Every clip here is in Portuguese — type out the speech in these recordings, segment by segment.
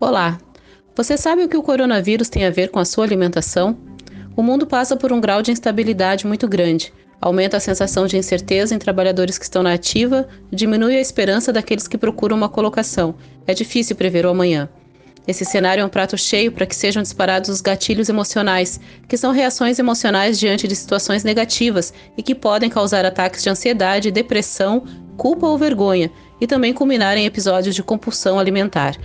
Olá! Você sabe o que o coronavírus tem a ver com a sua alimentação? O mundo passa por um grau de instabilidade muito grande. Aumenta a sensação de incerteza em trabalhadores que estão na ativa, diminui a esperança daqueles que procuram uma colocação. É difícil prever o amanhã. Esse cenário é um prato cheio para que sejam disparados os gatilhos emocionais, que são reações emocionais diante de situações negativas e que podem causar ataques de ansiedade, depressão, culpa ou vergonha, e também culminar em episódios de compulsão alimentar.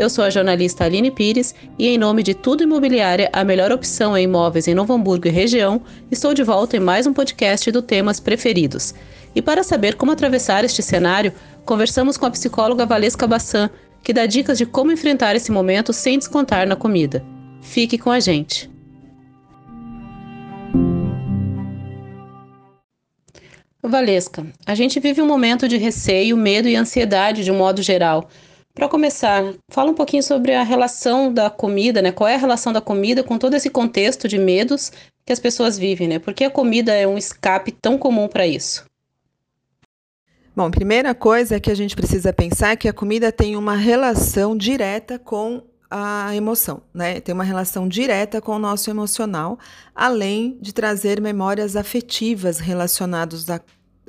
Eu sou a jornalista Aline Pires e, em nome de Tudo Imobiliária, a melhor opção em imóveis em Novo Hamburgo e região, estou de volta em mais um podcast do Temas Preferidos. E para saber como atravessar este cenário, conversamos com a psicóloga Valesca Bassan, que dá dicas de como enfrentar esse momento sem descontar na comida. Fique com a gente! Valesca, a gente vive um momento de receio, medo e ansiedade de um modo geral. Para começar, fala um pouquinho sobre a relação da comida, né? Qual é a relação da comida com todo esse contexto de medos que as pessoas vivem, né? Por que a comida é um escape tão comum para isso? Bom, primeira coisa que a gente precisa pensar é que a comida tem uma relação direta com a emoção, né? Tem uma relação direta com o nosso emocional, além de trazer memórias afetivas relacionadas à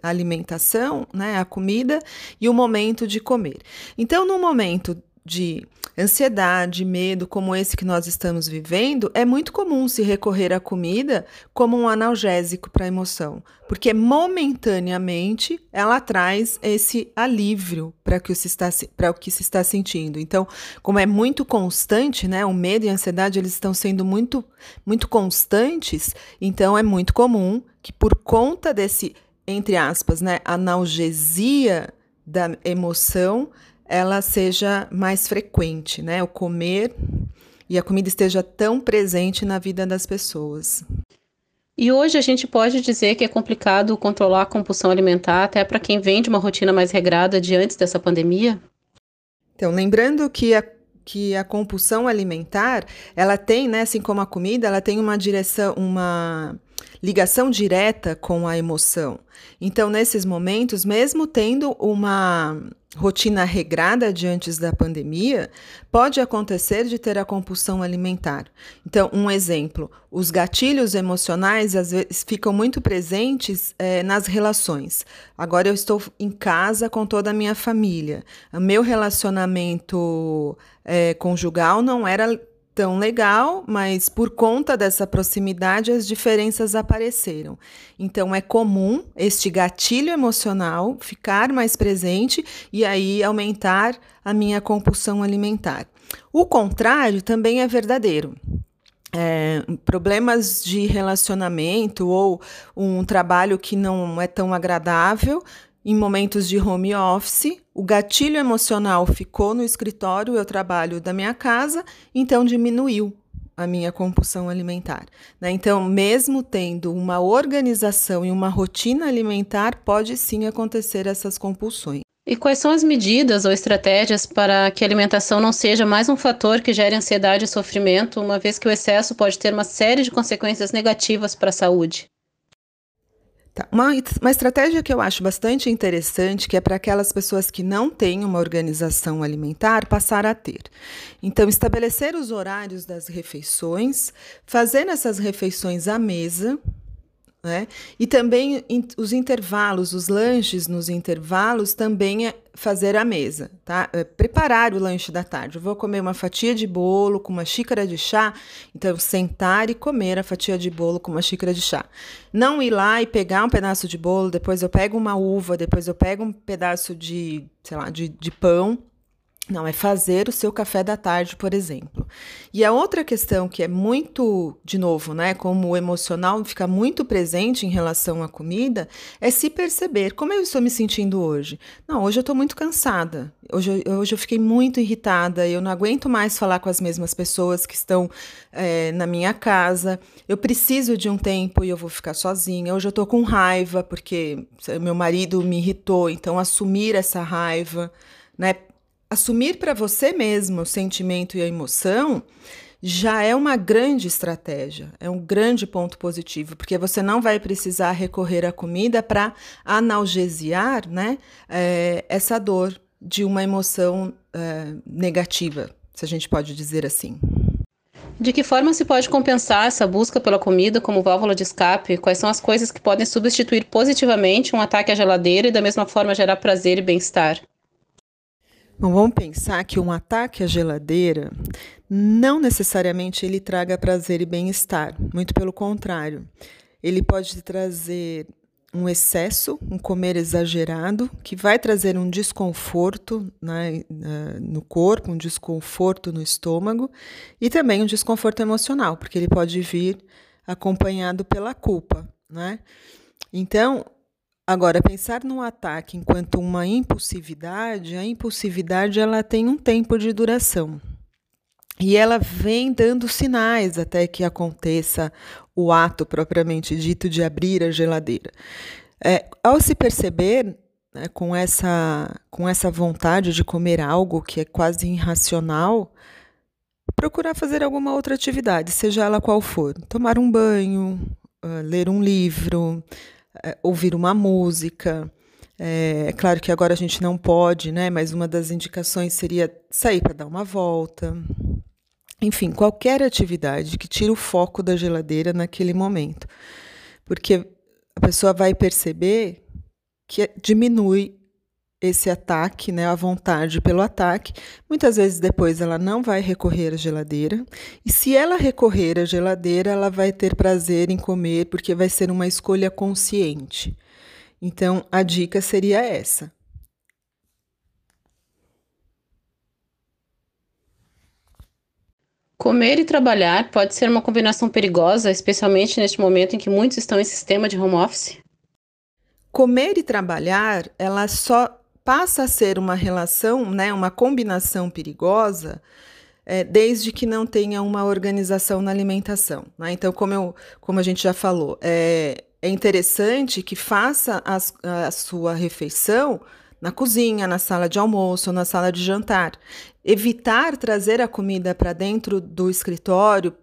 alimentação, né, a comida e o momento de comer. Então, no momento de ansiedade, medo, como esse que nós estamos vivendo, é muito comum se recorrer à comida como um analgésico para a emoção, porque momentaneamente ela traz esse alívio para que se está para o que se está sentindo. Então, como é muito constante, né, o medo e a ansiedade eles estão sendo muito muito constantes, então é muito comum que por conta desse entre aspas, né, analgesia da emoção, ela seja mais frequente, né? O comer e a comida esteja tão presente na vida das pessoas. E hoje a gente pode dizer que é complicado controlar a compulsão alimentar até para quem vem de uma rotina mais regrada de antes dessa pandemia? Então, lembrando que a que a compulsão alimentar, ela tem, né, assim como a comida, ela tem uma direção, uma ligação direta com a emoção. Então, nesses momentos, mesmo tendo uma rotina regrada de antes da pandemia, pode acontecer de ter a compulsão alimentar. Então, um exemplo: os gatilhos emocionais às vezes ficam muito presentes é, nas relações. Agora eu estou em casa com toda a minha família. O meu relacionamento é, conjugal não era tão legal, mas por conta dessa proximidade as diferenças apareceram. Então é comum este gatilho emocional ficar mais presente e aí aumentar a minha compulsão alimentar. O contrário também é verdadeiro. É, problemas de relacionamento ou um trabalho que não é tão agradável em momentos de home office, o gatilho emocional ficou no escritório, eu trabalho da minha casa, então diminuiu a minha compulsão alimentar. Né? Então, mesmo tendo uma organização e uma rotina alimentar, pode sim acontecer essas compulsões. E quais são as medidas ou estratégias para que a alimentação não seja mais um fator que gere ansiedade e sofrimento, uma vez que o excesso pode ter uma série de consequências negativas para a saúde? Tá. Uma, uma estratégia que eu acho bastante interessante, que é para aquelas pessoas que não têm uma organização alimentar passar a ter. Então, estabelecer os horários das refeições, fazer essas refeições à mesa, né? E também os intervalos, os lanches nos intervalos, também é fazer a mesa, tá? É preparar o lanche da tarde. Eu vou comer uma fatia de bolo com uma xícara de chá, então sentar e comer a fatia de bolo com uma xícara de chá. Não ir lá e pegar um pedaço de bolo, depois eu pego uma uva, depois eu pego um pedaço de, sei lá, de, de pão não, é fazer o seu café da tarde, por exemplo. E a outra questão que é muito, de novo, né, como o emocional fica muito presente em relação à comida, é se perceber como eu estou me sentindo hoje. Não, hoje eu estou muito cansada. Hoje, hoje eu fiquei muito irritada. Eu não aguento mais falar com as mesmas pessoas que estão é, na minha casa. Eu preciso de um tempo e eu vou ficar sozinha. Hoje eu estou com raiva porque meu marido me irritou. Então, assumir essa raiva, né? Assumir para você mesmo o sentimento e a emoção já é uma grande estratégia, é um grande ponto positivo, porque você não vai precisar recorrer à comida para analgesiar né, é, essa dor de uma emoção é, negativa, se a gente pode dizer assim. De que forma se pode compensar essa busca pela comida como válvula de escape? Quais são as coisas que podem substituir positivamente um ataque à geladeira e da mesma forma gerar prazer e bem-estar? Bom, vamos pensar que um ataque à geladeira não necessariamente ele traga prazer e bem-estar, muito pelo contrário. Ele pode trazer um excesso, um comer exagerado, que vai trazer um desconforto né, no corpo, um desconforto no estômago e também um desconforto emocional, porque ele pode vir acompanhado pela culpa. Né? Então, agora, pensar no ataque enquanto uma impulsividade, a impulsividade ela tem um tempo de duração. E ela vem dando sinais até que aconteça o ato propriamente dito de abrir a geladeira. É, ao se perceber né, com, essa, com essa vontade de comer algo que é quase irracional, procurar fazer alguma outra atividade, seja ela qual for. Tomar um banho, ler um livro, uh, ouvir uma música. É, é, claro que agora a gente não pode, né? Mas uma das indicações seria sair para dar uma volta, enfim, qualquer atividade que tire o foco da geladeira naquele momento. Porque a pessoa vai perceber que diminui esse ataque, né, a vontade pelo ataque. Muitas vezes depois ela não vai recorrer à geladeira, e se ela recorrer à geladeira, ela vai ter prazer em comer, porque vai ser uma escolha consciente. Então, a dica seria essa: Comer e trabalhar pode ser uma combinação perigosa, especialmente neste momento em que muitos estão em sistema de home office? Comer e trabalhar, ela só passa a ser uma relação, né, uma combinação perigosa, é, desde que não tenha uma organização na alimentação. Né? Então, como, eu, como a gente já falou, é, é interessante que faça as, a sua refeição na cozinha, na sala de almoço, na sala de jantar. Evitar trazer a comida para dentro do escritório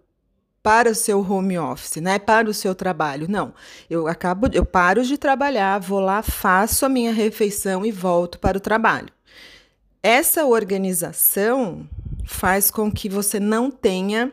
para o seu home office, né? Para o seu trabalho. Não. Eu acabo, eu paro de trabalhar, vou lá, faço a minha refeição e volto para o trabalho. Essa organização faz com que você não tenha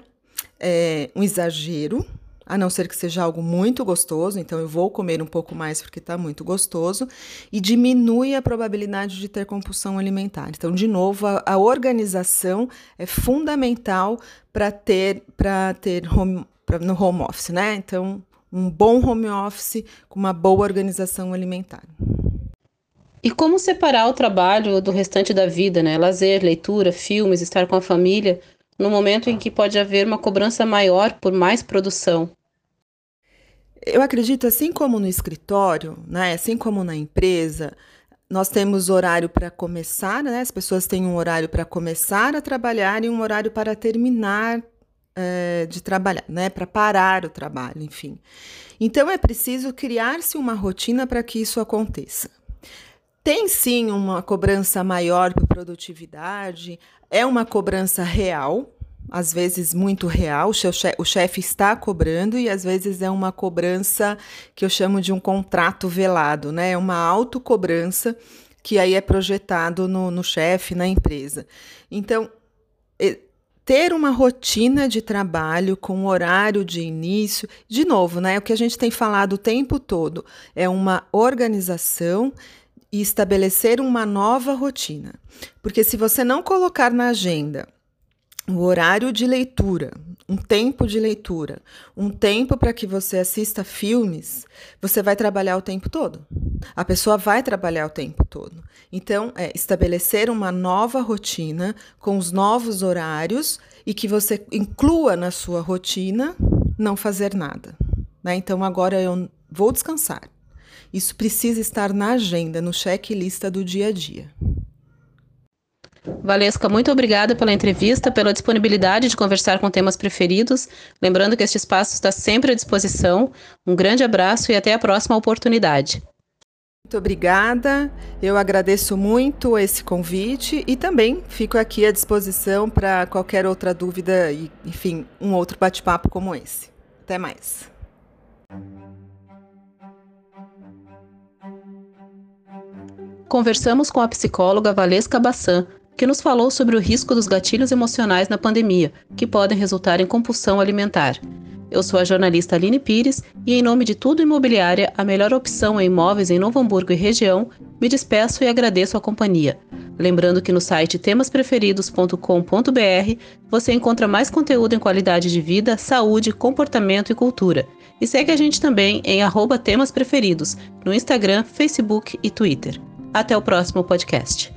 é, um exagero a não ser que seja algo muito gostoso, então eu vou comer um pouco mais porque está muito gostoso, e diminui a probabilidade de ter compulsão alimentar. Então, de novo, a, a organização é fundamental para ter, para ter home, pra, no home office, né? Então, um bom home office com uma boa organização alimentar. E como separar o trabalho do restante da vida, né? Lazer, leitura, filmes, estar com a família, no momento em que pode haver uma cobrança maior por mais produção? Eu acredito, assim como no escritório, né, assim como na empresa, nós temos horário para começar, né? As pessoas têm um horário para começar a trabalhar e um horário para terminar é, de trabalhar, né? Para parar o trabalho, enfim. Então é preciso criar-se uma rotina para que isso aconteça. Tem sim uma cobrança maior por produtividade, é uma cobrança real, às vezes muito real, o chefe está cobrando e às vezes é uma cobrança que eu chamo de um contrato velado, né? É uma autocobrança que aí é projetado no, no chefe, na empresa. Então, ter uma rotina de trabalho com horário de início, de novo, né? O que a gente tem falado o tempo todo é uma organização e estabelecer uma nova rotina. Porque se você não colocar na agenda o horário de leitura, um tempo de leitura, um tempo para que você assista filmes, você vai trabalhar o tempo todo. A pessoa vai trabalhar o tempo todo. Então, é estabelecer uma nova rotina com os novos horários e que você inclua na sua rotina não fazer nada. Né? Então, agora eu vou descansar. Isso precisa estar na agenda, no checklist do dia a dia. Valesca, muito obrigada pela entrevista, pela disponibilidade de conversar com temas preferidos. Lembrando que este espaço está sempre à disposição. Um grande abraço e até a próxima oportunidade. Muito obrigada. Eu agradeço muito esse convite e também fico aqui à disposição para qualquer outra dúvida e, enfim, um outro bate-papo como esse. Até mais. Conversamos com a psicóloga Valesca Bassan que nos falou sobre o risco dos gatilhos emocionais na pandemia, que podem resultar em compulsão alimentar. Eu sou a jornalista Aline Pires e, em nome de Tudo Imobiliária, a melhor opção em imóveis em Novo Hamburgo e região, me despeço e agradeço a companhia. Lembrando que no site temaspreferidos.com.br você encontra mais conteúdo em qualidade de vida, saúde, comportamento e cultura. E segue a gente também em arroba temas preferidos, no Instagram, Facebook e Twitter. Até o próximo podcast.